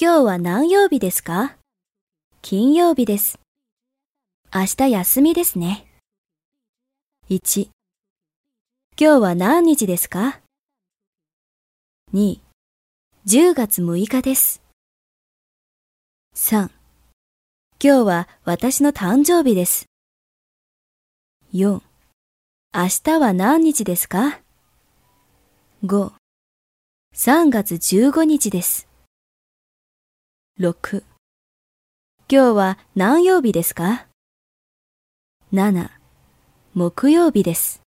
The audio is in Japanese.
今日は何曜日ですか？金曜日です。明日休みですね。1今日は何日ですか ?2、10月6日です。3、今日は私の誕生日です。4、明日は何日ですか ?5、3月15日です。6、今日は何曜日ですか ?7、木曜日です。